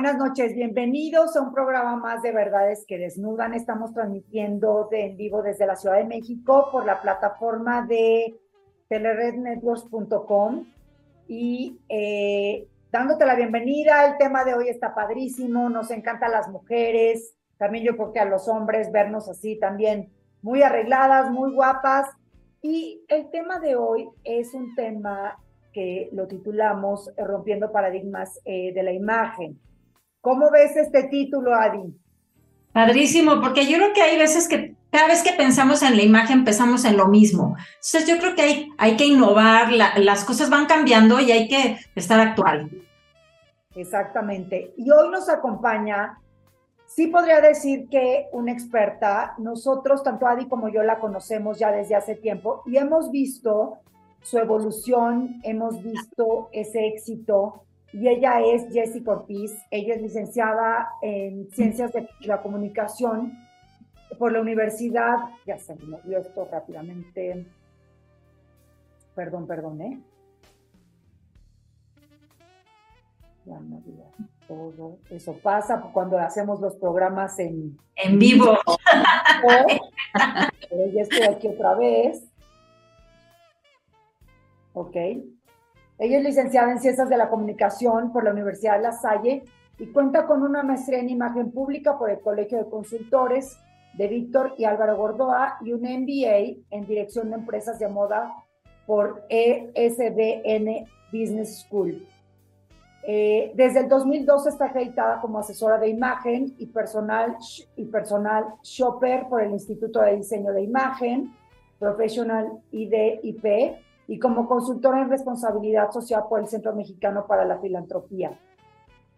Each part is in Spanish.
Buenas noches. Bienvenidos a un programa más de Verdades que Desnudan. Estamos transmitiendo de en vivo desde la Ciudad de México por la plataforma de telerednetworks.com y eh, dándote la bienvenida. El tema de hoy está padrísimo. Nos encantan las mujeres. También yo creo que a los hombres vernos así también muy arregladas, muy guapas. Y el tema de hoy es un tema que lo titulamos Rompiendo Paradigmas eh, de la Imagen. ¿Cómo ves este título, Adi? Padrísimo, porque yo creo que hay veces que cada vez que pensamos en la imagen pensamos en lo mismo. Entonces yo creo que hay, hay que innovar, las cosas van cambiando y hay que estar actual. Exactamente. Y hoy nos acompaña, sí podría decir que una experta, nosotros, tanto Adi como yo la conocemos ya desde hace tiempo y hemos visto su evolución, hemos visto ese éxito y ella es Jessie Ortiz, ella es licenciada en Ciencias de la Comunicación por la Universidad, ya se me movió esto rápidamente, perdón, perdón, ¿eh? Ya me todo, eso pasa cuando hacemos los programas en, en vivo. Pero ya estoy aquí otra vez. ¿ok? Ella es licenciada en Ciencias de la Comunicación por la Universidad de La Salle y cuenta con una maestría en imagen pública por el Colegio de Consultores de Víctor y Álvaro Gordoa y un MBA en Dirección de Empresas de Moda por ESBN Business School. Eh, desde el 2012 está acreditada como asesora de imagen y personal, y personal shopper por el Instituto de Diseño de Imagen, Professional IDIP y como consultora en responsabilidad social por el Centro Mexicano para la Filantropía.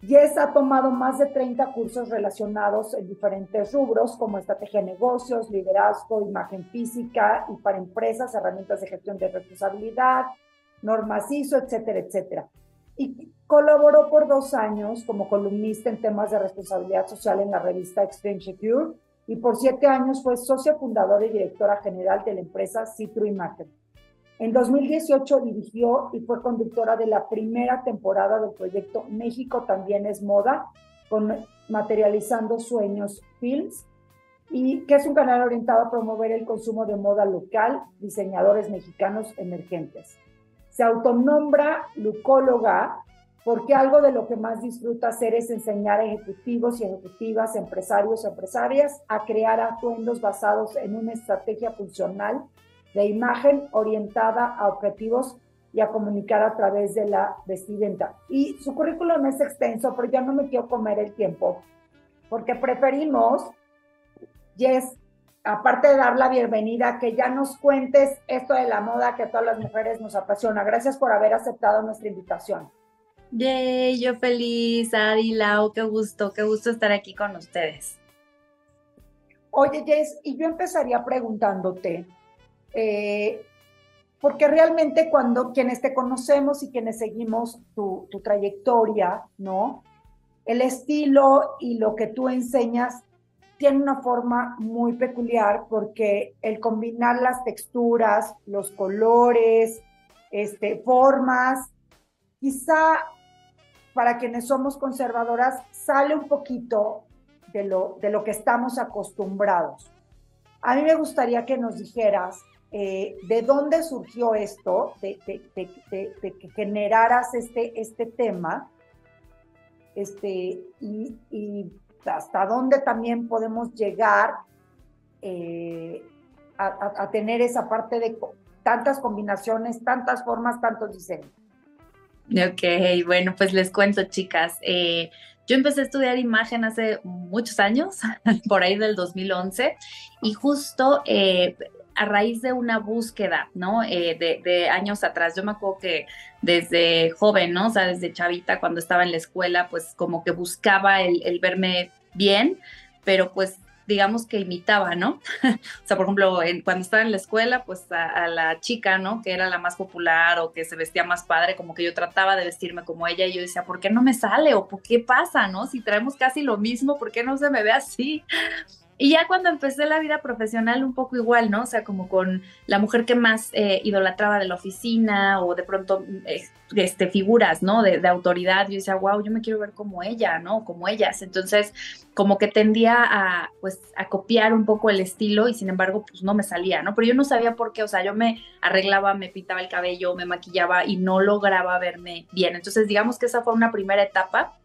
Jess ha tomado más de 30 cursos relacionados en diferentes rubros como estrategia de negocios, liderazgo, imagen física y para empresas, herramientas de gestión de responsabilidad, normas ISO, etcétera, etcétera. Y colaboró por dos años como columnista en temas de responsabilidad social en la revista Extreme Secure y por siete años fue socia fundadora y directora general de la empresa Citru Imagen. En 2018 dirigió y fue conductora de la primera temporada del proyecto México también es moda, con Materializando Sueños Films, y que es un canal orientado a promover el consumo de moda local, diseñadores mexicanos emergentes. Se autonombra lucóloga porque algo de lo que más disfruta hacer es enseñar a ejecutivos y ejecutivas, empresarios y empresarias a crear atuendos basados en una estrategia funcional de imagen orientada a objetivos y a comunicar a través de la vestimenta. Y su currículum es extenso, pero ya no me quiero comer el tiempo, porque preferimos, Jess, aparte de dar la bienvenida, que ya nos cuentes esto de la moda que a todas las mujeres nos apasiona. Gracias por haber aceptado nuestra invitación. Yay, yo feliz, Adi, Lau, qué gusto, qué gusto estar aquí con ustedes. Oye, Jess, y yo empezaría preguntándote, eh, porque realmente cuando quienes te conocemos y quienes seguimos tu, trayectoria, ¿no? El estilo y lo que tú enseñas tiene una forma muy peculiar porque el combinar las texturas, los colores, este, formas, quizá para quienes somos conservadoras sale un poquito de lo, de lo que estamos acostumbrados. A mí me gustaría que nos dijeras eh, de dónde surgió esto, de, que generaras este, este tema, este, y, hasta dónde también podemos llegar eh, a, tener esa parte de tantas combinaciones, tantas formas, tantos diseños. Ok, bueno, pues les cuento, chicas. Eh, yo empecé a estudiar imagen hace muchos años, por ahí del 2011, y justo a raíz de una búsqueda, ¿no? Eh, de, años atrás. Yo me acuerdo que desde joven, ¿no? O sea, desde chavita, cuando estaba en la escuela, pues como que buscaba el, verme bien, pero pues digamos que imitaba, ¿no? o sea, por ejemplo, cuando estaba en la escuela, pues a, la chica, ¿no? Que era la más popular o que se vestía más padre, como que yo trataba de vestirme como ella y yo decía, ¿por qué no me sale? ¿O por qué pasa, no? Si traemos casi lo mismo, ¿por qué no se me ve así? Y ya cuando empecé la vida profesional, un poco igual, ¿no? O sea, como con la mujer que más eh, idolatraba de la oficina o de pronto eh, este, figuras, ¿no? De, autoridad. Yo decía, wow, yo me quiero ver como ella, ¿no? Como ellas. Entonces, como que tendía a, pues, a copiar un poco el estilo y sin embargo, pues no me salía, ¿no? Pero yo no sabía por qué, o sea, yo me arreglaba, me pintaba el cabello, me maquillaba y no lograba verme bien. Entonces, digamos que esa fue una primera etapa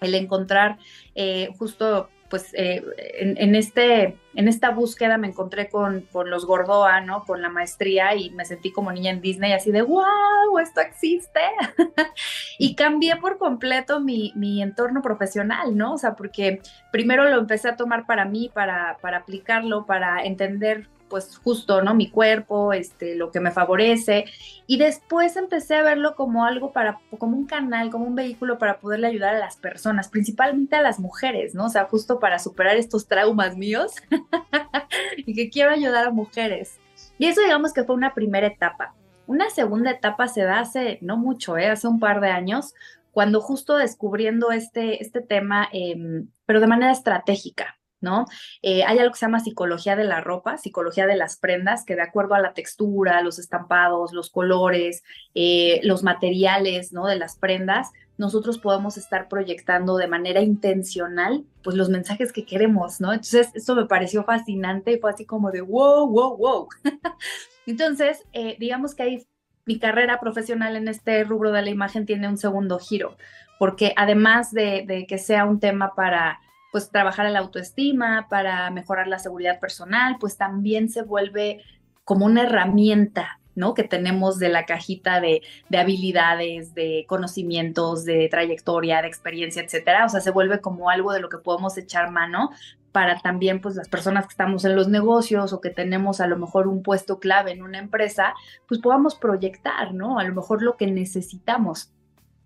el encontrar eh, justo pues eh, en, este, en esta búsqueda me encontré con, con, los Gordoa, ¿no? Con la maestría y me sentí como niña en Disney, así de, wow, esto existe. y cambié por completo mi, mi, entorno profesional, ¿no? O sea, porque primero lo empecé a tomar para mí, para, para aplicarlo, para entender pues justo, ¿no? Mi cuerpo, este, lo que me favorece. Y después empecé a verlo como algo para, como un canal, como un vehículo para poderle ayudar a las personas, principalmente a las mujeres, ¿no? O sea, justo para superar estos traumas míos y que quiero ayudar a mujeres. Y eso digamos que fue una primera etapa. Una segunda etapa se da hace no mucho, ¿eh? hace un par de años, cuando justo descubriendo este, este tema, em, pero de manera estratégica, ¿no? Eh, hay algo que se llama psicología de la ropa, psicología de las prendas, que de acuerdo a la textura, los estampados, los colores, eh, los materiales, ¿no? De las prendas, nosotros podemos estar proyectando de manera intencional, pues los mensajes que queremos, ¿no? Entonces, esto me pareció fascinante y fue así como de, wow, wow, wow. Entonces, eh, digamos que ahí mi carrera profesional en este rubro de la imagen tiene un segundo giro, porque además de que sea un tema para pues trabajar la autoestima, para mejorar la seguridad personal, pues también se vuelve como una herramienta, ¿no? Que tenemos de la cajita de, de, habilidades, de conocimientos, de trayectoria, de experiencia, etcétera. O sea, se vuelve como algo de lo que podemos echar mano para también, pues, las personas que estamos en los negocios o que tenemos a lo mejor un puesto clave en una empresa, pues podamos proyectar, ¿no? A lo mejor lo que necesitamos.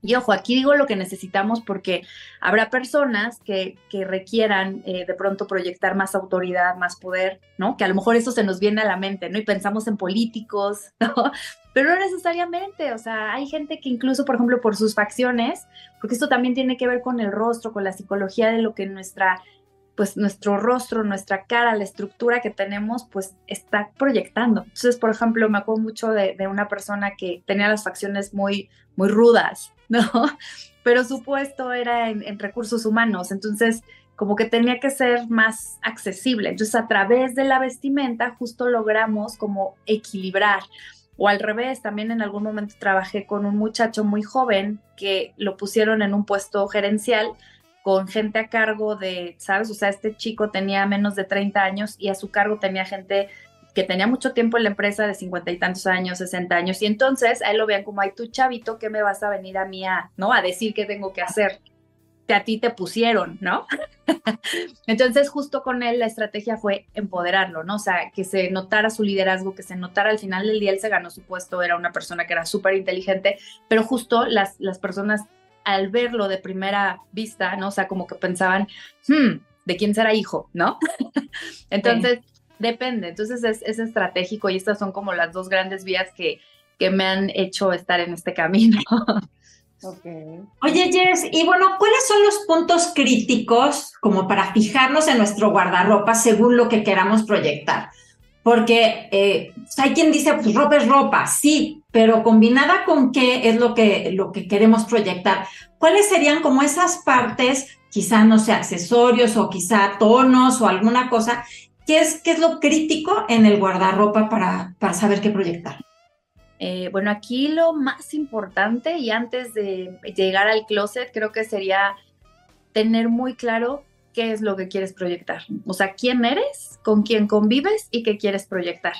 Y ojo, aquí digo lo que necesitamos porque habrá personas que, que requieran eh, de pronto proyectar más autoridad, más poder, ¿no? Que a lo mejor eso se nos viene a la mente, ¿no? Y pensamos en políticos, ¿no? Pero no necesariamente, o sea, hay gente que incluso, por ejemplo, por sus facciones, porque esto también tiene que ver con el rostro, con la psicología de lo que nuestra pues nuestro rostro, nuestra cara, la estructura que tenemos, pues está proyectando. Entonces, por ejemplo, me acuerdo mucho de, de una persona que tenía las facciones muy, muy rudas, ¿no? Pero su puesto era en, recursos humanos, entonces como que tenía que ser más accesible. Entonces a través de la vestimenta justo logramos como equilibrar. O al revés, también en algún momento trabajé con un muchacho muy joven que lo pusieron en un puesto gerencial con gente a cargo de, ¿sabes? O sea, este chico tenía menos de 30 años y a su cargo tenía gente que tenía mucho tiempo en la empresa de cincuenta y tantos años, 60 años, y entonces a él lo vean como, ay, tú chavito, ¿qué me vas a venir a mí a, ¿no? A decir qué tengo que hacer, que a ti te pusieron, ¿no? entonces justo con él la estrategia fue empoderarlo, ¿no? O sea, que se notara su liderazgo, que se notara al final del día él se ganó su puesto, era una persona que era súper inteligente, pero justo las, las personas al verlo de primera vista, ¿no? O sea, como que pensaban, hmm, ¿de quién será hijo? ¿No? Entonces, Depende, entonces es, estratégico y estas son como las dos grandes vías que, que me han hecho estar en este camino. Okay. Oye, Jess, y bueno, ¿cuáles son los puntos críticos como para fijarnos en nuestro guardarropa según lo que queramos proyectar? Porque eh, hay quien dice, pues ropa es ropa, sí, pero combinada con qué es lo que, lo que queremos proyectar. ¿Cuáles serían como esas partes, quizá, no sé, accesorios o quizá tonos o alguna cosa ¿Qué es, qué es lo crítico en el guardarropa para, para saber qué proyectar? Eh, bueno, aquí lo más importante y antes de llegar al closet creo que sería tener muy claro qué es lo que quieres proyectar. O sea, quién eres, con quién convives y qué quieres proyectar.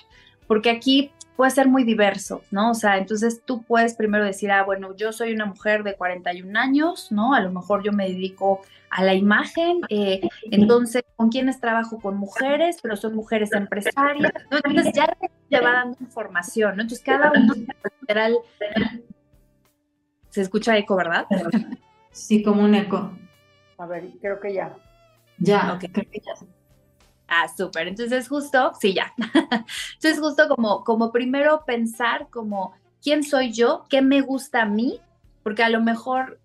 Porque aquí puede ser muy diverso, ¿no? O sea, entonces tú puedes primero decir, ah, bueno, yo soy una mujer de 41 años, ¿no? A lo mejor yo me dedico a la imagen, eh, entonces, ¿con quiénes trabajo? Con mujeres, pero son mujeres empresarias, ¿no? Entonces ya te va dando información, ¿no? Entonces cada uno literal se escucha eco, ¿verdad? Sí, como un eco. A ver, creo que ya. Ya, ok, creo que ya. Ah, súper. Entonces, justo, sí, ya. Entonces, justo como, como primero pensar como, ¿quién soy yo? ¿Qué me gusta a mí? Porque a lo mejor,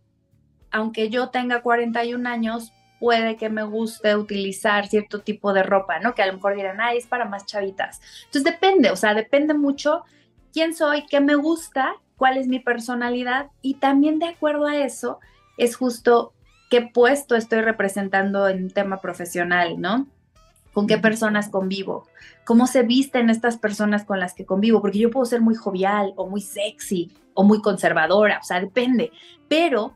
aunque yo tenga 41 años, puede que me guste utilizar cierto tipo de ropa, ¿no? Que a lo mejor dirán, ay, es para más chavitas. Entonces depende, o sea, depende mucho quién soy, qué me gusta, cuál es mi personalidad y también de acuerdo a eso es justo qué puesto estoy representando en un tema profesional, ¿no? Con qué personas convivo, cómo se visten estas personas con las que convivo, porque yo puedo ser muy jovial o muy sexy o muy conservadora, o sea, depende, pero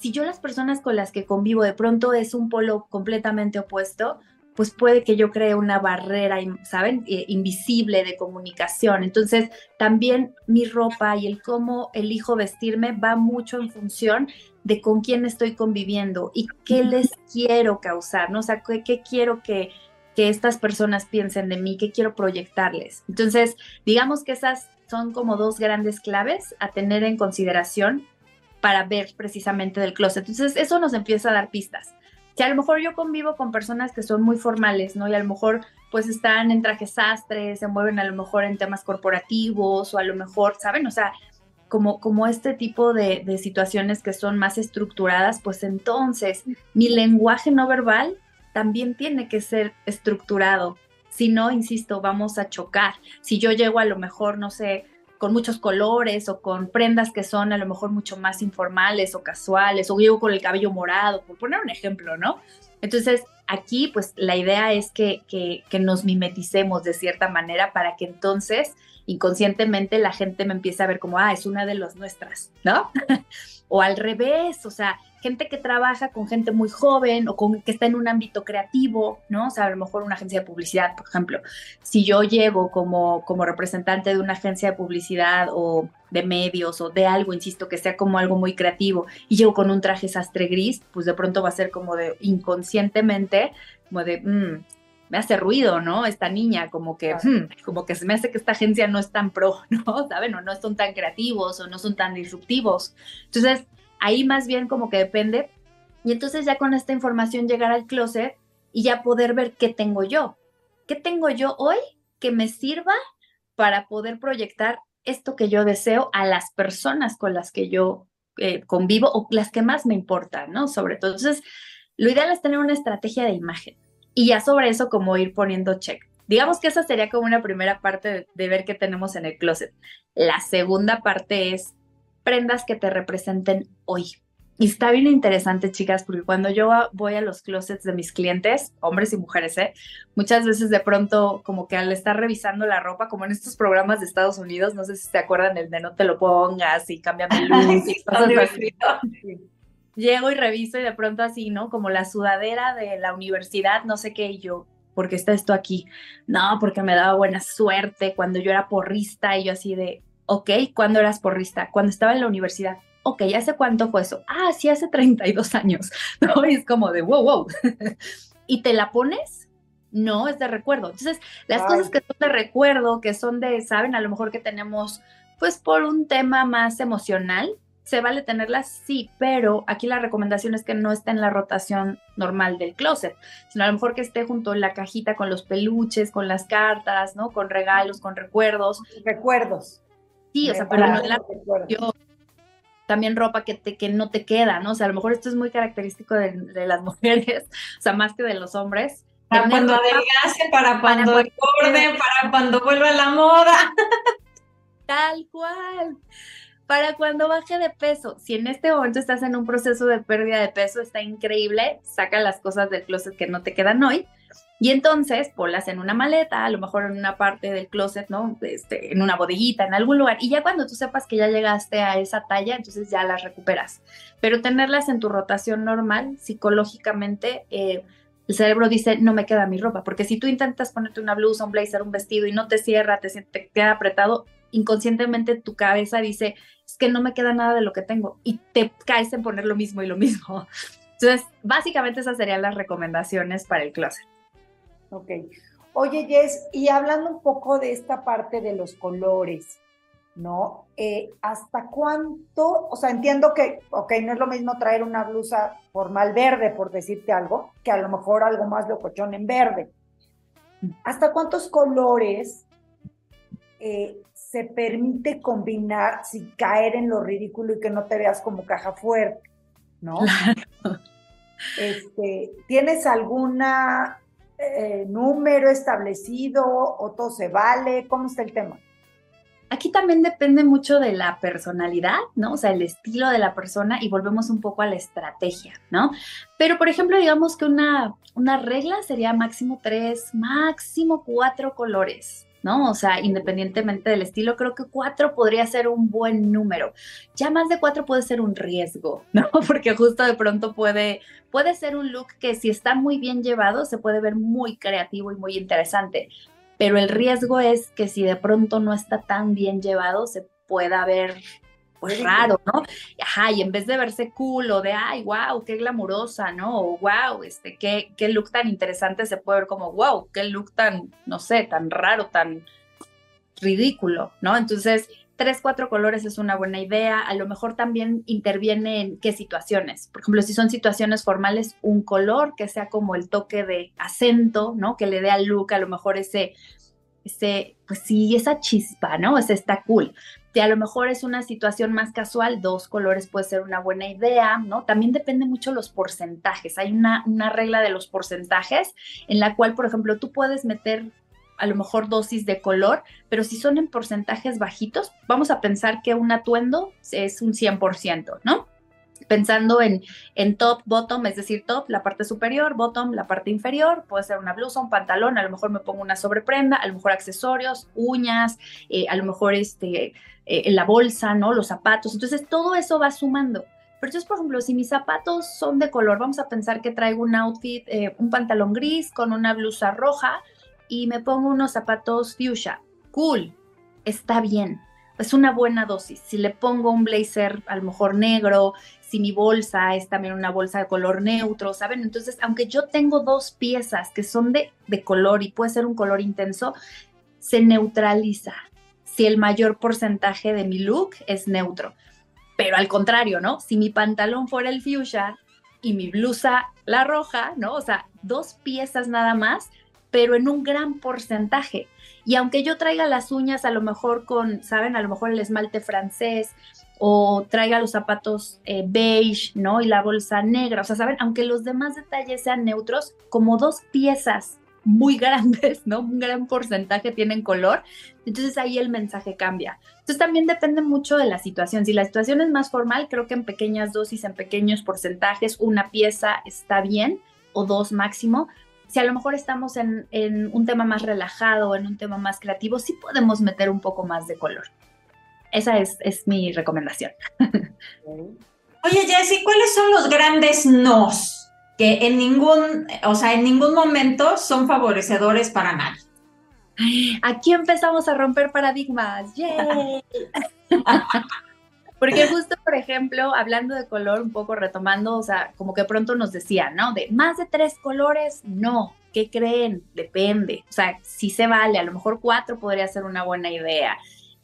si yo las personas con las que convivo de pronto es un polo completamente opuesto, pues puede que yo cree una barrera, ¿saben? Eh, invisible de comunicación. Entonces, también mi ropa y el cómo elijo vestirme va mucho en función de con quién estoy conviviendo y qué les quiero causar, ¿no? O sea, qué quiero que, que estas personas piensen de mí, qué quiero proyectarles. Entonces, digamos que esas son como dos grandes claves a tener en consideración para ver precisamente del closet. Entonces, eso nos empieza a dar pistas. Si a lo mejor yo convivo con personas que son muy formales, ¿no? Y a lo mejor pues están en trajes sastres, se mueven a lo mejor en temas corporativos o a lo mejor, ¿saben? O sea, como, como este tipo de, de situaciones que son más estructuradas, pues entonces mi lenguaje no verbal también tiene que ser estructurado. Si no, insisto, vamos a chocar. Si yo llego a lo mejor, no sé, con muchos colores o con prendas que son a lo mejor mucho más informales o casuales, o llego con el cabello morado, por poner un ejemplo, ¿no? Entonces, aquí, pues la idea es que, que, que nos mimeticemos de cierta manera para que entonces inconscientemente la gente me empiece a ver como, ah, es una de las nuestras, ¿no? o al revés, o sea, gente que trabaja con gente muy joven o con que está en un ámbito creativo, ¿no? O sea, a lo mejor una agencia de publicidad, por ejemplo. Si yo llego como, como representante de una agencia de publicidad o de medios o de algo, insisto, que sea como algo muy creativo y llego con un traje sastre gris, pues de pronto va a ser como de inconscientemente, como de, mmm, me hace ruido, ¿no? Esta niña, como que, hmm, como que se me hace que esta agencia no es tan pro, ¿no? ¿Saben? O no son tan creativos o no son tan disruptivos. Entonces, Ahí más bien como que depende. Y entonces ya con esta información llegar al closet y ya poder ver qué tengo yo. ¿Qué tengo yo hoy que me sirva para poder proyectar esto que yo deseo a las personas con las que yo eh, convivo o las que más me importan, ¿no? Sobre todo. Entonces, lo ideal es tener una estrategia de imagen y ya sobre eso como ir poniendo check. Digamos que esa sería como una primera parte de ver qué tenemos en el closet. La segunda parte es prendas que te representen hoy. Y está bien interesante, chicas, porque cuando yo voy a los closets de mis clientes, hombres y mujeres, ¿eh? muchas veces de pronto, como que al estar revisando la ropa, como en estos programas de Estados Unidos, no sé si se acuerdan el de no te lo pongas y cambia mi luz y cosas así. Llego y reviso y de pronto así, ¿no? Como la sudadera de la universidad, no sé qué, y yo, ¿por qué está esto aquí? No, porque me daba buena suerte cuando yo era porrista y yo así de, Ok, ¿cuándo eras porrista? Cuando estaba en la universidad. Ok, ¿hace cuánto fue eso? Ah, sí, hace 32 años. ¿No? Y es como de wow, wow. ¿Y te la pones? No, es de recuerdo. Entonces, las cosas que son de recuerdo, que son de, saben, a lo mejor que tenemos, pues por un tema más emocional, se vale tenerlas, sí, pero aquí la recomendación es que no esté en la rotación normal del closet, sino a lo mejor que esté junto en la cajita con los peluches, con las cartas, ¿no? Con regalos, con recuerdos. Recuerdos. Sí, o sea, pero no la yo, también ropa que, te, que no te queda, ¿no? O sea, a lo mejor esto es muy característico de, las mujeres, o sea, más que de los hombres. Para cuando adelgace, para cuando engorde, para cuando vuelva a la moda. Tal cual. Para cuando baje de peso. Si en este momento estás en un proceso de pérdida de peso, está increíble. Saca las cosas del closet que no te quedan hoy y entonces ponlas en una maleta, a lo mejor en una parte del closet, ¿no? Este, en una bodeguita, en algún lugar. Y ya cuando tú sepas que ya llegaste a esa talla, entonces ya las recuperas. Pero tenerlas en tu rotación normal, psicológicamente, eh, el cerebro dice, no me queda mi ropa. Porque si tú intentas ponerte una blusa, un blazer, un vestido y no te cierra, te, te queda apretado, inconscientemente tu cabeza dice, es que no me queda nada de lo que tengo. Y te caes en poner lo mismo y lo mismo. Entonces, básicamente esas serían las recomendaciones para el closet. Ok. Oye, Jess, y hablando un poco de esta parte de los colores, ¿no? Eh, ¿Hasta cuánto? O sea, entiendo que, ok, no es lo mismo traer una blusa formal verde, por decirte algo, que a lo mejor algo más locochón en verde. ¿Hasta cuántos colores eh, se permite combinar sin caer en lo ridículo y que no te veas como caja fuerte, ¿no? Este, ¿Tienes alguna eh, número establecido o todo se vale? ¿Cómo está el tema? Aquí también depende mucho de la personalidad, ¿no? O sea, el estilo de la persona y volvemos un poco a la estrategia, ¿no? Pero, por ejemplo, digamos que una, una regla sería máximo tres, máximo cuatro colores, ¿no? O sea, independientemente del estilo, creo que cuatro podría ser un buen número. Ya más de cuatro puede ser un riesgo, ¿no? Porque justo de pronto puede, puede ser un look que si está muy bien llevado se puede ver muy creativo y muy interesante pero el riesgo es que si de pronto no está tan bien llevado, se pueda ver pues raro, ¿no? Ajá, y en vez de verse cool o de, ay, wow, qué glamurosa, ¿no? O wow, este, qué, qué look tan interesante, se puede ver como, wow, qué look tan, no sé, tan raro, tan ridículo, ¿no? Entonces, tres, cuatro colores es una buena idea. A lo mejor también interviene en qué situaciones. Por ejemplo, si son situaciones formales, un color que sea como el toque de acento, ¿no? Que le dé al look a lo mejor ese, ese, pues sí, esa chispa, ¿no? Ese está cool. Si a lo mejor es una situación más casual, dos colores puede ser una buena idea, ¿no? También depende mucho los porcentajes. Hay una, una regla de los porcentajes en la cual, por ejemplo, tú puedes meter a lo mejor dosis de color, pero si son en porcentajes bajitos, vamos a pensar que un atuendo es un 100%, ¿no? Pensando en, en top, bottom, es decir, top, la parte superior, bottom, la parte inferior, puede ser una blusa, un pantalón, a lo mejor me pongo una sobreprenda, a lo mejor accesorios, uñas, eh, a lo mejor este, eh, la bolsa, ¿no? Los zapatos. Entonces, todo eso va sumando. Pero entonces, por ejemplo, si mis zapatos son de color, vamos a pensar que traigo un outfit, eh, un pantalón gris con una blusa roja, y me pongo unos zapatos fuchsia. Cool, está bien. Es una buena dosis. Si le pongo un blazer a lo mejor negro, si mi bolsa es también una bolsa de color neutro, ¿saben? Entonces, aunque yo tengo dos piezas que son de, de color y puede ser un color intenso, se neutraliza si el mayor porcentaje de mi look es neutro. Pero al contrario, ¿no? Si mi pantalón fuera el fuchsia y mi blusa la roja, ¿no? O sea, dos piezas nada más, pero en un gran porcentaje. Y aunque yo traiga las uñas a lo mejor con, ¿saben? A lo mejor el esmalte francés o traiga los zapatos eh, beige, ¿no? Y la bolsa negra, o sea, ¿saben? Aunque los demás detalles sean neutros, como dos piezas muy grandes, ¿no? Un gran porcentaje tienen color, entonces ahí el mensaje cambia. Entonces también depende mucho de la situación. Si la situación es más formal, creo que en pequeñas dosis, en pequeños porcentajes, una pieza está bien o dos máximo, si a lo mejor estamos en, un tema más relajado, en un tema más creativo, sí podemos meter un poco más de color. Esa es, mi recomendación. Oye, Jessy, ¿cuáles son los grandes nos que en ningún, o sea, en ningún momento son favorecedores para nadie? Aquí empezamos a romper paradigmas. ¡Yay! Porque justo, por ejemplo, hablando de color, un poco retomando, o sea, como que pronto nos decían, ¿no? De más de tres colores, no. ¿Qué creen? Depende. O sea, si se vale, a lo mejor cuatro podría ser una buena idea.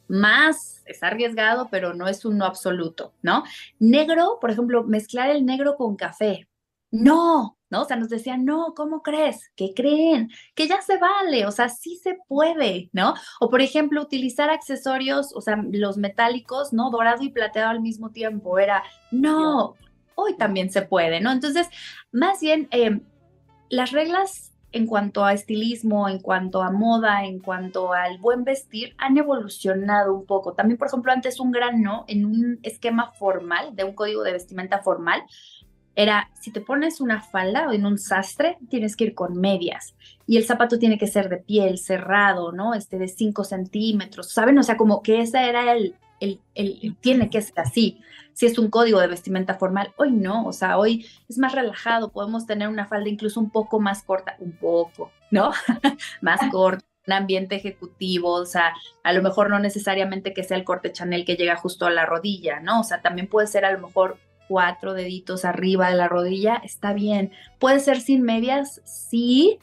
Más es arriesgado, pero no es un no absoluto, ¿no? Negro, por ejemplo, mezclar el negro con café. No, ¿no? O sea, nos decían, no, ¿cómo crees? ¿Qué creen? Que ya se vale, o sea, sí se puede, ¿no? O por ejemplo, utilizar accesorios, o sea, los metálicos, ¿no? Dorado y plateado al mismo tiempo, era, no, hoy también se puede, ¿no? Entonces, más bien, em, las reglas en cuanto a estilismo, en cuanto a moda, en cuanto al buen vestir, han evolucionado un poco. También, por ejemplo, antes un gran no en un esquema formal, de un código de vestimenta formal, era, si te pones una falda o en un sastre, tienes que ir con medias. Y el zapato tiene que ser de piel, cerrado, ¿no? Este de 5 centímetros, ¿saben? O sea, como que ese era el, el, el, tiene que ser así. Si es un código de vestimenta formal, hoy no, o sea, hoy es más relajado, podemos tener una falda incluso un poco más corta, un poco, ¿no? más corta un ambiente ejecutivo, o sea, a lo mejor no necesariamente que sea el corte Chanel que llega justo a la rodilla, ¿no? O sea, también puede ser a lo mejor cuatro deditos arriba de la rodilla, está bien. Puede ser sin medias, sí,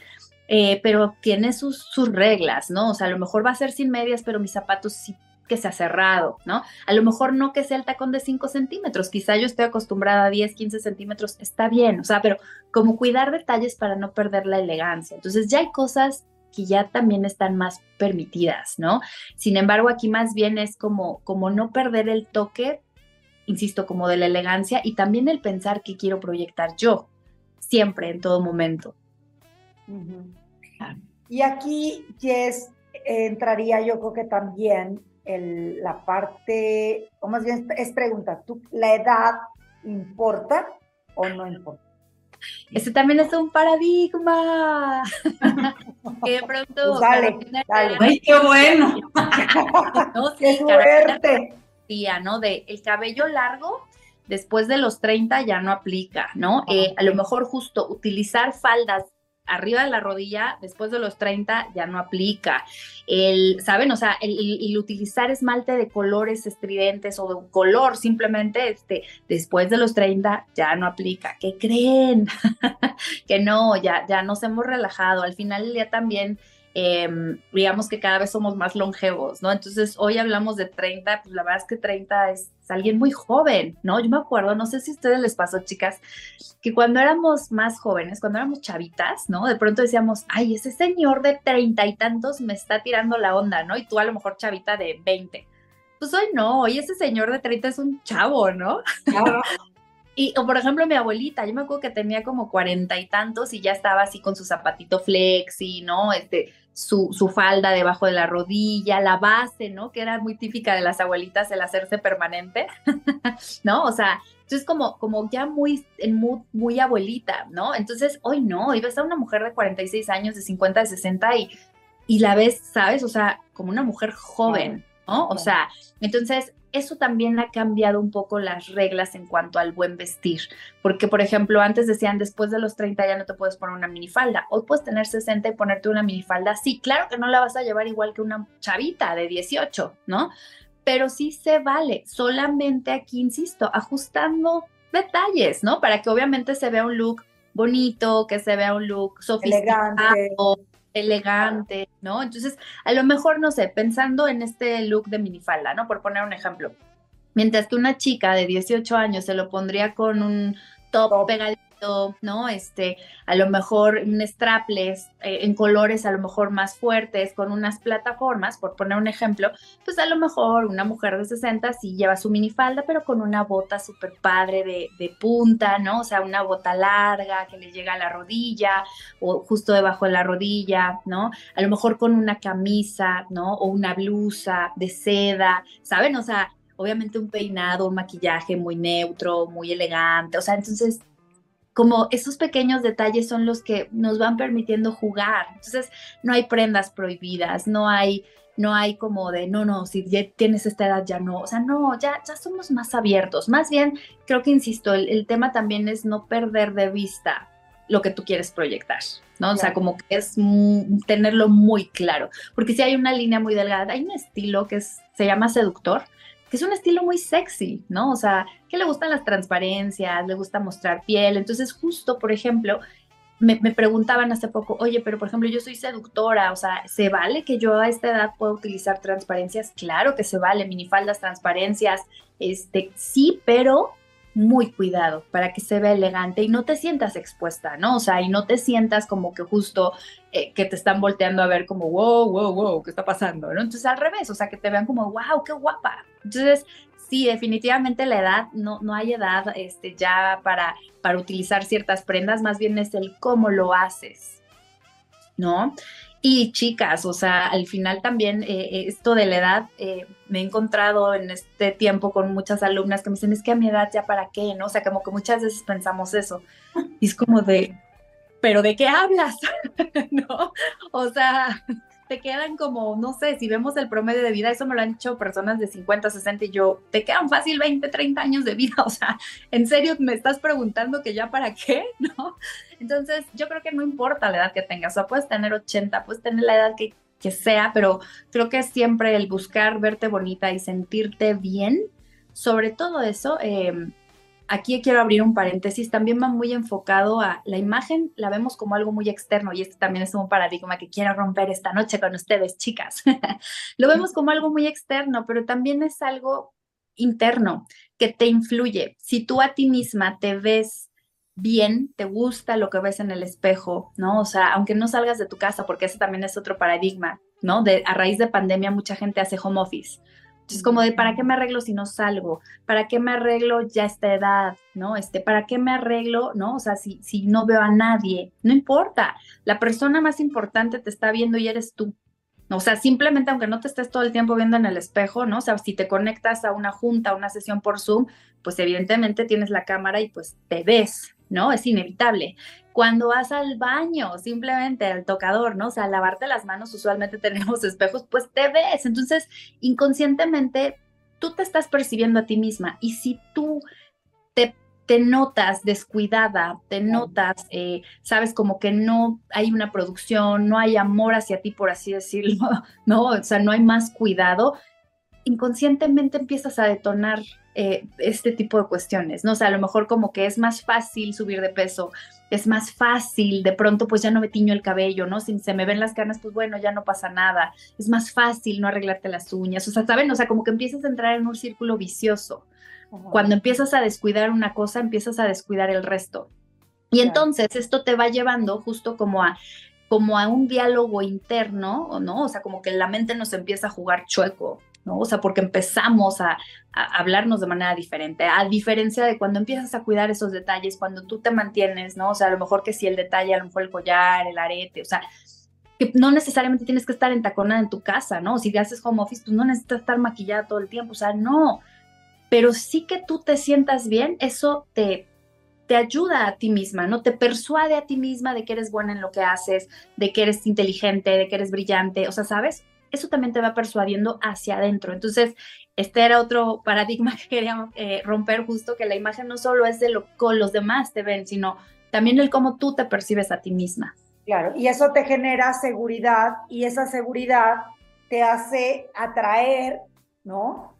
eh, pero tiene sus, reglas, ¿no? O sea, a lo mejor va a ser sin medias, pero mis zapatos sí que sea cerrado, ¿no? A lo mejor no que sea el tacón de 5 centímetros, quizá yo estoy acostumbrada a 10, 15 centímetros, está bien, o sea, pero como cuidar detalles para no perder la elegancia. Entonces ya hay cosas que ya también están más permitidas, ¿no? Sin embargo, aquí más bien es como, como no perder el toque, insisto, como de la elegancia y también el pensar que quiero proyectar yo. siempre, en todo momento. Y aquí, Jess, entraría yo creo que también el, la parte, o más bien es pregunta, ¿tú, ¿la edad importa o no importa? Ese también es un paradigma. que de pronto. Pues dale, dale. ¡Ay, qué bueno! no, ¡Qué suerte! ¿No? De el cabello largo después de los 30 ya no aplica, ¿no? Eh, a lo mejor justo utilizar faldas arriba de la rodilla, después de los 30 ya no aplica. El, ¿saben? O sea, el, utilizar esmalte de colores estridentes o de un color simplemente este, después de los 30 ya no aplica. ¿Qué creen? que no, ya, ya nos hemos relajado. Al final del día también Em, digamos que cada vez somos más longevos, ¿no? Entonces, hoy hablamos de 30, pues la verdad es que 30 es, alguien muy joven, ¿no? Yo me acuerdo, no sé si a ustedes les pasó, chicas, que cuando éramos más jóvenes, cuando éramos chavitas, ¿no? De pronto decíamos, ay, ese señor de treinta y tantos me está tirando la onda, ¿no? Y tú a lo mejor chavita de 20. Pues hoy no, hoy ese señor de 30 es un chavo, ¿no? Claro. Y, o por ejemplo, mi abuelita, yo me acuerdo que tenía como cuarenta y tantos y ya estaba así con su zapatito flexi, ¿no? Este, su, su, falda debajo de la rodilla, la base, ¿no? Que era muy típica de las abuelitas el hacerse permanente, ¿no? O sea, entonces como, como ya muy, mood, muy abuelita, ¿no? Entonces, hoy no, iba a estar una mujer de 46 años, de 50, de 60 y, y la ves, ¿sabes? O sea, como una mujer joven, ¿no? O sea, entonces eso también ha cambiado un poco las reglas en cuanto al buen vestir, porque por ejemplo antes decían después de los 30 ya no te puedes poner una minifalda, hoy puedes tener 60 y ponerte una minifalda, sí, claro que no la vas a llevar igual que una chavita de 18, ¿no? Pero sí se vale, solamente aquí, insisto, ajustando detalles, ¿no? Para que obviamente se vea un look bonito, que se vea un look sofisticado, elegante, ¿no? Entonces, a lo mejor, no sé, pensando en este look de minifalda, ¿no? Por poner un ejemplo. Mientras que una chica de 18 años se lo pondría con un top, pegadito ¿no? Este, a lo mejor un strapless eh, en colores a lo mejor más fuertes, con unas plataformas, por poner un ejemplo, pues a lo mejor una mujer de 60 sí lleva su minifalda, pero con una bota súper padre de, de, punta, ¿no? O sea, una bota larga que le llega a la rodilla o justo debajo de la rodilla, ¿no? A lo mejor con una camisa, ¿no? O una blusa de seda, ¿saben? O sea, obviamente un peinado, un maquillaje muy neutro, muy elegante, o sea, entonces como esos pequeños detalles son los que nos van permitiendo jugar. Entonces, no hay prendas prohibidas, no hay no hay como de, no, no, si ya tienes esta edad ya no, o sea, no, ya, ya somos más abiertos. Más bien, creo que, insisto, el, tema también es no perder de vista lo que tú quieres proyectar, ¿no? O sea, como que es tenerlo muy claro, porque si hay una línea muy delgada, hay un estilo que se llama seductor, que es un estilo muy sexy, ¿no? O sea, que le gustan las transparencias, le gusta mostrar piel. Entonces, justo, por ejemplo, me, preguntaban hace poco, oye, pero por ejemplo, yo soy seductora, o sea, ¿se vale que yo a esta edad pueda utilizar transparencias? Claro que se vale, minifaldas, transparencias, este, sí, pero muy cuidado para que se vea elegante y no te sientas expuesta, ¿no? O sea, y no te sientas como que justo eh, que te están volteando a ver como, wow, wow, wow, ¿qué está pasando? ¿no? Entonces al revés, o sea, que te vean como, wow, qué guapa. Entonces, sí, definitivamente la edad, no, no hay edad este, ya para, para utilizar ciertas prendas, más bien es el cómo lo haces, ¿no? Y chicas, o sea, al final también eh, eh, esto de la edad, eh, me he encontrado en este tiempo con muchas alumnas que me dicen, es que a mi edad ya para qué, ¿no? O sea, como que muchas veces pensamos eso. Y es como de, pero ¿de qué hablas? ¿No? O sea, te quedan como, no sé, si vemos el promedio de vida, eso me lo han dicho personas de 50, 60 y yo, te quedan fácil 20, 30 años de vida, o sea, ¿en serio me estás preguntando que ya para qué? ¿No? Entonces, yo creo que no importa la edad que tengas, o sea, puedes tener 80, puedes tener la edad que, que sea, pero creo que siempre el buscar verte bonita y sentirte bien, sobre todo eso, eh, aquí quiero abrir un paréntesis, también va muy enfocado a la imagen, la vemos como algo muy externo y este también es un paradigma que quiero romper esta noche con ustedes, chicas. Lo vemos como algo muy externo, pero también es algo interno que te influye. Si tú a ti misma te ves bien, te gusta lo que ves en el espejo, ¿no? O sea, aunque no salgas de tu casa, porque ese también es otro paradigma, ¿no? De, a raíz de pandemia mucha gente hace home office Entonces, como de, ¿para qué me arreglo si no salgo? ¿Para qué me arreglo ya a esta edad? ¿No? Este, ¿para qué me arreglo? ¿No? O sea, si, si no veo a nadie, no importa. La persona más importante te está viendo y eres tú. O sea, simplemente aunque no te estés todo el tiempo viendo en el espejo, ¿no? O sea, si te conectas a una junta, a una sesión por Zoom, pues evidentemente tienes la cámara y pues te ves, ¿no? Es inevitable. Cuando vas al baño, simplemente al tocador, ¿no? O sea, lavarte las manos, usualmente tenemos espejos, pues te ves. Entonces, inconscientemente, tú te estás percibiendo a ti misma. Y si tú te, te notas descuidada, te notas, eh, sabes, como que no hay una producción, no hay amor hacia ti, por así decirlo, ¿no? O sea, no hay más cuidado, inconscientemente empiezas a detonar eh, este tipo de cuestiones, ¿no? O sea, a lo mejor como que es más fácil subir de peso, es más fácil, de pronto pues ya no me tiño el cabello, ¿no? Si se me ven las canas, pues bueno, ya no pasa nada, es más fácil no arreglarte las uñas, o sea, ¿saben? O sea, como que empiezas a entrar en un círculo vicioso. Cuando empiezas a descuidar una cosa, empiezas a descuidar el resto. Y entonces esto te va llevando justo como a como a un diálogo interno, ¿no? O sea, como que la mente nos empieza a jugar chueco, ¿no? O sea, porque empezamos a, hablarnos de manera diferente, a diferencia de cuando empiezas a cuidar esos detalles, cuando tú te mantienes, ¿no? O sea, a lo mejor que si el detalle, a lo mejor el collar, el arete, o sea, que no necesariamente tienes que estar entaconada en tu casa, ¿no? Si haces home office, pues no necesitas estar maquillada todo el tiempo, o sea, no. Pero sí que tú te sientas bien, eso te, te ayuda a ti misma, ¿no? Te persuade a ti misma de que eres buena en lo que haces, de que eres inteligente, de que eres brillante, o sea, ¿sabes? Eso también te va persuadiendo hacia adentro. Entonces, este era otro paradigma que queríamos eh, romper justo, que la imagen no solo es de lo que los demás te ven, sino también el cómo tú te percibes a ti misma. Claro, y eso te genera seguridad y esa seguridad te hace atraer, ¿no?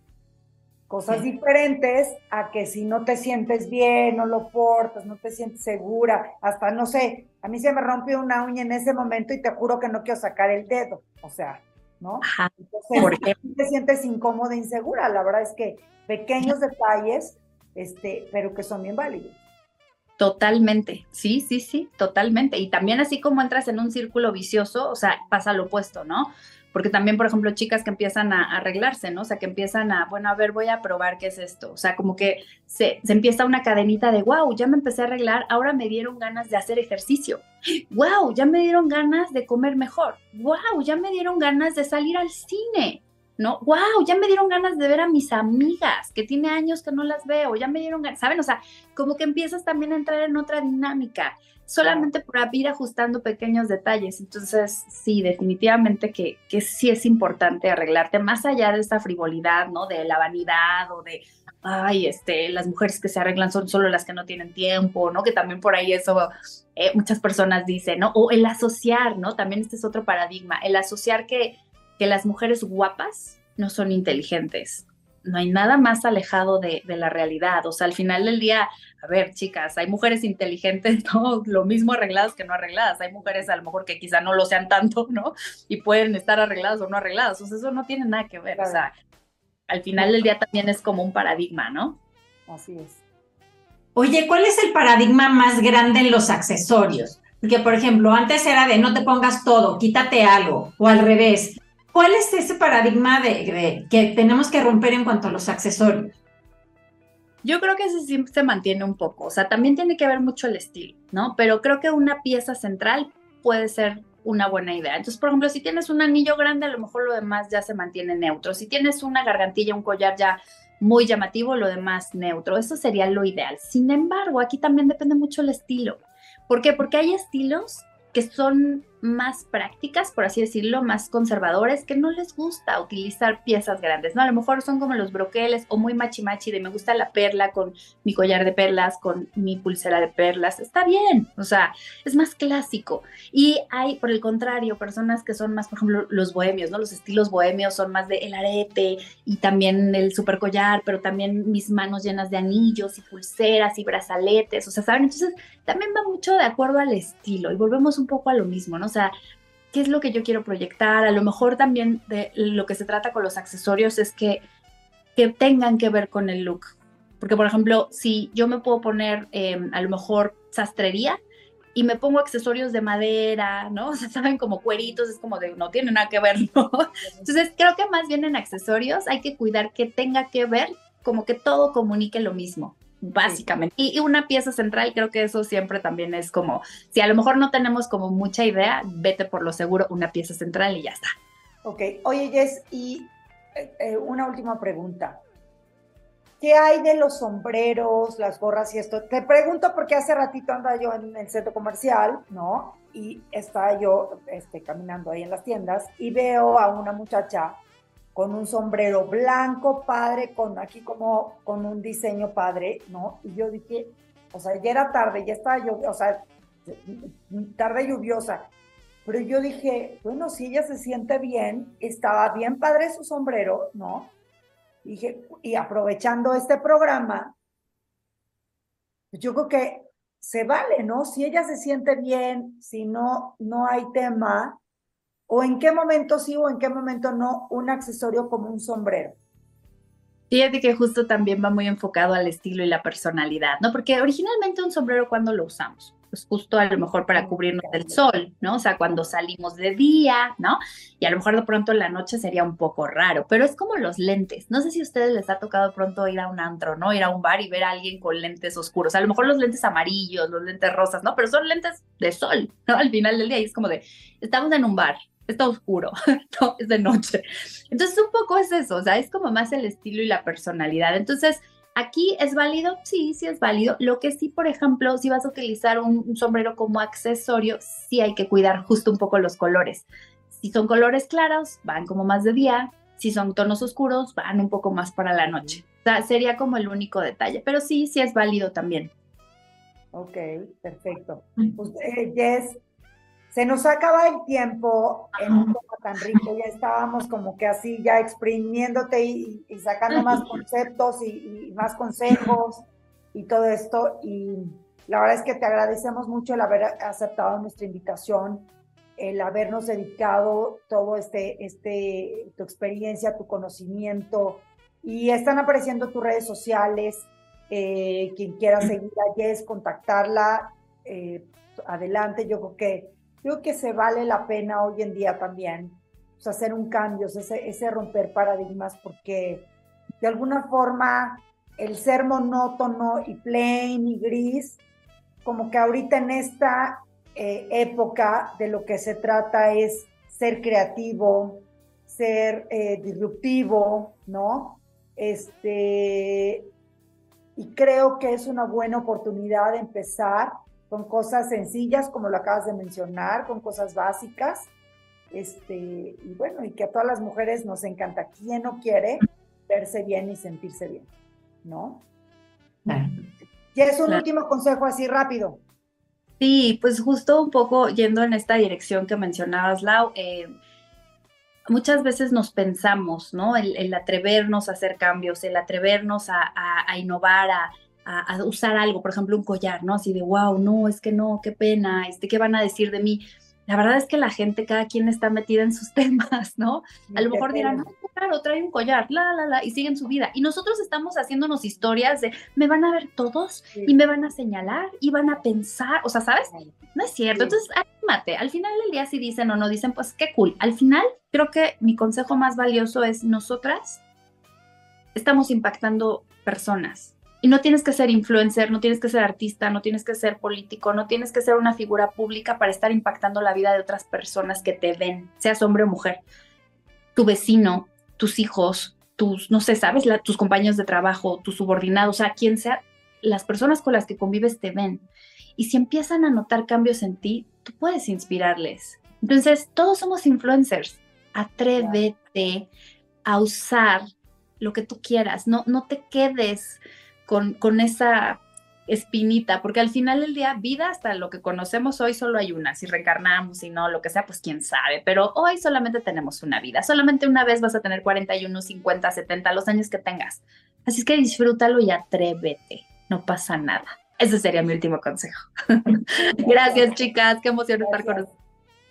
Cosas diferentes a que si no te sientes bien, no lo portas, no te sientes segura, hasta no sé, a mí se me rompió una uña en ese momento y te juro que no quiero sacar el dedo, o sea, ¿no? Ajá. Entonces, te sientes incómoda, insegura. La verdad es que pequeños detalles, este, pero que son bien válidos. Totalmente, sí, sí, sí, totalmente. Y también así como entras en un círculo vicioso, o sea, pasa lo opuesto, ¿no? Porque también, por ejemplo, chicas que empiezan a, arreglarse, ¿no? O sea, que empiezan a, bueno, a ver, voy a probar qué es esto. O sea, como que se, se empieza una cadenita de, wow, ya me empecé a arreglar, ahora me dieron ganas de hacer ejercicio. Wow, ya me dieron ganas de comer mejor. Wow, ya me dieron ganas de salir al cine. ¿no? ¡Wow! Ya me dieron ganas de ver a mis amigas, que tiene años que no las veo, ya me dieron ganas, ¿saben? O sea, como que empiezas también a entrar en otra dinámica, solamente por ir ajustando pequeños detalles. Entonces, sí, definitivamente que, que sí es importante arreglarte, más allá de esta frivolidad, ¿no? De la vanidad o de, ay, este, las mujeres que se arreglan son solo las que no tienen tiempo, ¿no? Que también por ahí eso eh, muchas personas dicen, ¿no? O el asociar, ¿no? También este es otro paradigma, el asociar que que las mujeres guapas no son inteligentes. No hay nada más alejado de, la realidad. O sea, al final del día, a ver, chicas, hay mujeres inteligentes, ¿no? Lo mismo arregladas que no arregladas. Hay mujeres a lo mejor que quizá no lo sean tanto, ¿no? Y pueden estar arregladas o no arregladas. O sea, eso no tiene nada que ver. O sea, al final del día también es como un paradigma, ¿no? Así es. Oye, ¿cuál es el paradigma más grande en los accesorios? Porque, por ejemplo, antes era de no te pongas todo, quítate algo, o al revés, ¿Cuál es ese paradigma de, que tenemos que romper en cuanto a los accesorios? Yo creo que ese siempre se mantiene un poco, o sea, también tiene que ver mucho el estilo, ¿no? Pero creo que una pieza central puede ser una buena idea. Entonces, por ejemplo, si tienes un anillo grande, a lo mejor lo demás ya se mantiene neutro. Si tienes una gargantilla, un collar ya muy llamativo, lo demás neutro. Eso sería lo ideal. Sin embargo, aquí también depende mucho el estilo. ¿Por qué? Porque hay estilos que son más prácticas, por así decirlo, más conservadores, que no les gusta utilizar piezas grandes, ¿no? A lo mejor son como los broqueles o muy machi machi de me gusta la perla con mi collar de perlas, con mi pulsera de perlas, está bien, o sea, es más clásico. Y hay, por el contrario, personas que son más, por ejemplo, los bohemios, ¿no? Los estilos bohemios son más de el arete y también el super collar, pero también mis manos llenas de anillos y pulseras y brazaletes, o sea, ¿saben? Entonces, también va mucho de acuerdo al estilo y volvemos un poco a lo mismo, ¿no? O sea, ¿qué es lo que yo quiero proyectar? A lo mejor también de lo que se trata con los accesorios es que, que tengan que ver con el look. Porque, por ejemplo, si yo me puedo poner em, a lo mejor sastrería y me pongo accesorios de madera, ¿no? O sea, saben como cueritos, es como de, no tiene nada que ver, ¿no? Entonces, creo que más bien en accesorios hay que cuidar que tenga que ver, como que todo comunique lo mismo básicamente. Y, una pieza central, creo que eso siempre también es como, si a lo mejor no tenemos como mucha idea, vete por lo seguro, una pieza central y ya está. Ok, oye Jess, y eh, eh, una última pregunta. ¿Qué hay de los sombreros, las gorras y esto? Te pregunto porque hace ratito andaba yo en el centro comercial, ¿no? Y estaba yo este, caminando ahí en las tiendas y veo a una muchacha con un sombrero blanco padre, con aquí como con un diseño padre, ¿no? Y yo dije, o sea, ya era tarde, ya estaba yo, o sea, tarde lluviosa. Pero yo dije, bueno, si ella se siente bien, estaba bien padre su sombrero, ¿no? Y dije, y aprovechando este programa, pues yo creo que se vale, ¿no? Si ella se siente bien, si no, no hay tema, o en qué momento sí o en qué momento no un accesorio como un sombrero. Fíjate que justo también va muy enfocado al estilo y la personalidad, ¿no? Porque originalmente un sombrero, ¿cuándo lo usamos? Pues justo a lo mejor para cubrirnos del sol, ¿no? O sea, cuando salimos de día, ¿no? Y a lo mejor de pronto en la noche sería un poco raro, pero es como los lentes. No sé si a ustedes les ha tocado pronto ir a un antro, ¿no? Ir a un bar y ver a alguien con lentes oscuros. A lo mejor los lentes amarillos, los lentes rosas, ¿no? Pero son lentes de sol, ¿no? Al final del día y es como de, estamos en un bar, está oscuro, no, es de noche. Entonces, un poco es eso, o sea, es como más el estilo y la personalidad. Entonces, aquí es válido, sí, sí es válido. Lo que sí, por ejemplo, si vas a utilizar un, sombrero como accesorio, sí hay que cuidar justo un poco los colores. Si son colores claros, van como más de día. Si son tonos oscuros, van un poco más para la noche. O sea, sería como el único detalle, pero sí, sí es válido también. Ok, perfecto. Pues, eh, Jess, se nos acaba el tiempo en un tema tan rico, ya estábamos como que así ya exprimiéndote y, sacando más conceptos y, más consejos y todo esto. Y la verdad es que te agradecemos mucho el haber aceptado nuestra invitación, el habernos dedicado todo este, este, tu experiencia, tu conocimiento. Y están apareciendo tus redes sociales. Eh, quien quiera seguir a Jess, contactarla, eh, adelante. Yo creo que creo que se vale la pena hoy en día también pues, hacer un cambio, ese, romper paradigmas, porque de alguna forma el ser monótono y plain y gris, como que ahorita en esta eh, época de lo que se trata es ser creativo, ser eh, disruptivo, ¿no? Este, y creo que es una buena oportunidad de empezar con cosas sencillas, como lo acabas de mencionar, con cosas básicas. Este, y bueno, y que a todas las mujeres nos encanta. ¿Quién no quiere verse bien y sentirse bien? ¿No? ¿Quieres un último consejo así rápido? Sí, pues justo un poco yendo en esta dirección que mencionabas, Lau, eh, muchas veces nos pensamos, ¿no? El, atrevernos a hacer cambios, el atrevernos a, a innovar, a, a, usar algo, por ejemplo, un collar, ¿no? Así de, wow, no, es que no, qué pena, este, ¿qué van a decir de mí? La verdad es que la gente, cada quien está metida en sus temas, ¿no? A lo mejor dirán, no, claro, trae un collar, la, la, la, y siguen su vida. Y nosotros estamos haciéndonos historias de, me van a ver todos y me van a señalar y van a pensar, o sea, ¿sabes? No es cierto. Entonces, anímate. Al final del día, si dicen o no dicen, pues qué cool. Al final, creo que mi consejo más valioso es nosotras estamos impactando personas no tienes que ser influencer, no tienes que ser artista, no tienes que ser político, no tienes que ser una figura pública para estar impactando la vida de otras personas que te ven, seas hombre o mujer. Tu vecino, tus hijos, tus, no sé, sabes, tus compañeros de trabajo, tus subordinados, o sea, quien sea, las personas con las que convives te ven. Y si empiezan a notar cambios en ti, tú puedes inspirarles. Entonces, todos somos influencers. Atrévete a usar lo que tú quieras. No, no te quedes con, esa espinita, porque al final del día, vida hasta lo que conocemos hoy solo hay una, si reencarnamos, y no, lo que sea, pues quién sabe, pero hoy solamente tenemos una vida, solamente una vez vas a tener 41, 50, 70, los años que tengas. Así es que disfrútalo y atrévete, no pasa nada. Ese sería mi último consejo. Gracias, chicas, qué emoción estar con ustedes.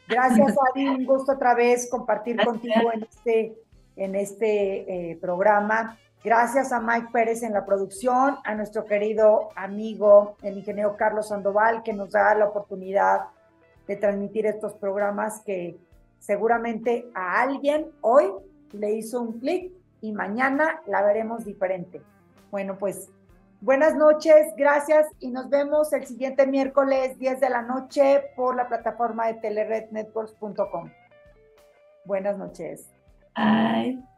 Gracias, Adi, un gusto otra vez compartir contigo en este, en este eh, programa Gracias a Mike Pérez en la producción, a nuestro querido amigo, el ingeniero Carlos Sandoval, que nos da la oportunidad de transmitir estos programas que seguramente a alguien hoy le hizo un clic y mañana la veremos diferente. Bueno, pues buenas noches, gracias y nos vemos el siguiente miércoles 10 de la noche por la plataforma de telerednetworks.com. Buenas noches. Bye.